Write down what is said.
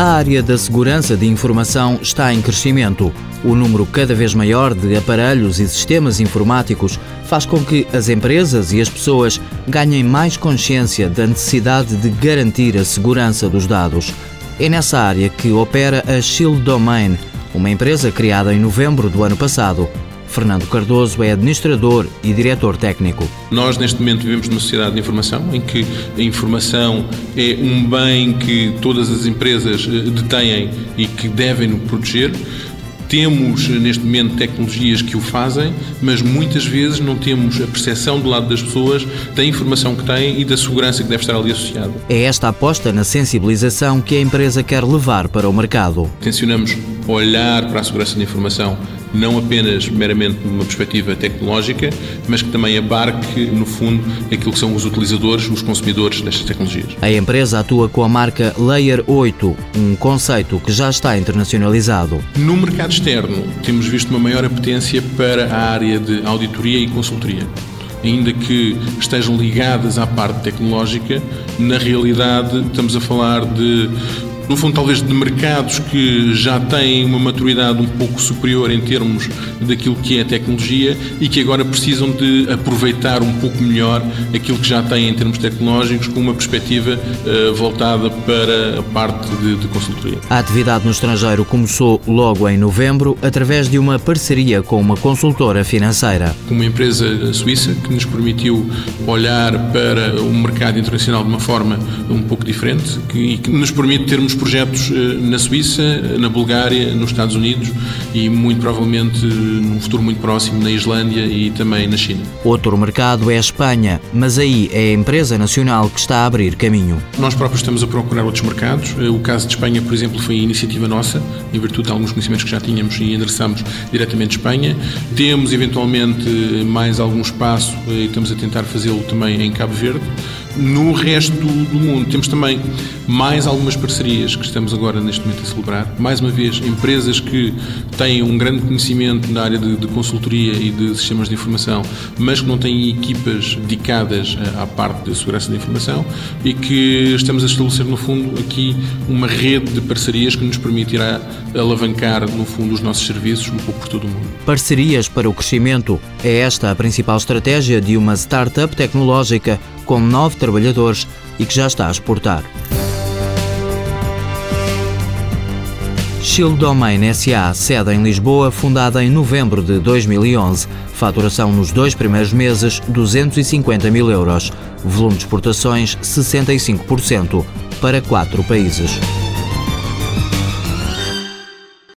A área da segurança de informação está em crescimento. O número cada vez maior de aparelhos e sistemas informáticos faz com que as empresas e as pessoas ganhem mais consciência da necessidade de garantir a segurança dos dados. É nessa área que opera a Shield Domain, uma empresa criada em novembro do ano passado Fernando Cardoso é administrador e diretor técnico. Nós, neste momento, vivemos numa sociedade de informação em que a informação é um bem que todas as empresas eh, detêm e que devem proteger. Temos neste momento tecnologias que o fazem, mas muitas vezes não temos a percepção do lado das pessoas da informação que têm e da segurança que deve estar ali associada. É esta aposta na sensibilização que a empresa quer levar para o mercado. Tencionamos olhar para a segurança da informação não apenas meramente numa perspectiva tecnológica, mas que também abarque, no fundo, aquilo que são os utilizadores, os consumidores destas tecnologias. A empresa atua com a marca Layer 8, um conceito que já está internacionalizado. No mercado externo, temos visto uma maior apetência para a área de auditoria e consultoria ainda que estejam ligadas à parte tecnológica, na realidade estamos a falar de no fundo, talvez de mercados que já têm uma maturidade um pouco superior em termos daquilo que é a tecnologia e que agora precisam de aproveitar um pouco melhor aquilo que já têm em termos tecnológicos com uma perspectiva uh, voltada para a parte de, de consultoria. A atividade no estrangeiro começou logo em novembro através de uma parceria com uma consultora financeira. Uma empresa suíça que nos permitiu olhar para o mercado internacional de uma forma um pouco diferente e que nos permite termos projetos eh, na Suíça, na Bulgária, nos Estados Unidos e muito provavelmente num futuro muito próximo na Islândia e também na China. Outro mercado é a Espanha, mas aí é a empresa nacional que está a abrir caminho. Nós próprios estamos a procurar outros mercados. Eh, o caso de Espanha, por exemplo, foi iniciativa nossa, em virtude de alguns conhecimentos que já tínhamos e endereçamos diretamente Espanha. Temos eventualmente mais algum espaço eh, e estamos a tentar fazê-lo também em Cabo Verde. No resto do mundo temos também mais algumas parcerias que estamos agora neste momento a celebrar. Mais uma vez, empresas que têm um grande conhecimento na área de, de consultoria e de sistemas de informação, mas que não têm equipas dedicadas à parte de segurança da informação e que estamos a estabelecer, no fundo, aqui uma rede de parcerias que nos permitirá alavancar, no fundo, os nossos serviços um pouco por todo o mundo. Parcerias para o crescimento. É esta a principal estratégia de uma startup tecnológica com nove trabalhadores e que já está a exportar. Shield Domain SA, sede em Lisboa, fundada em novembro de 2011. Faturação nos dois primeiros meses, 250 mil euros. Volume de exportações, 65%, para quatro países.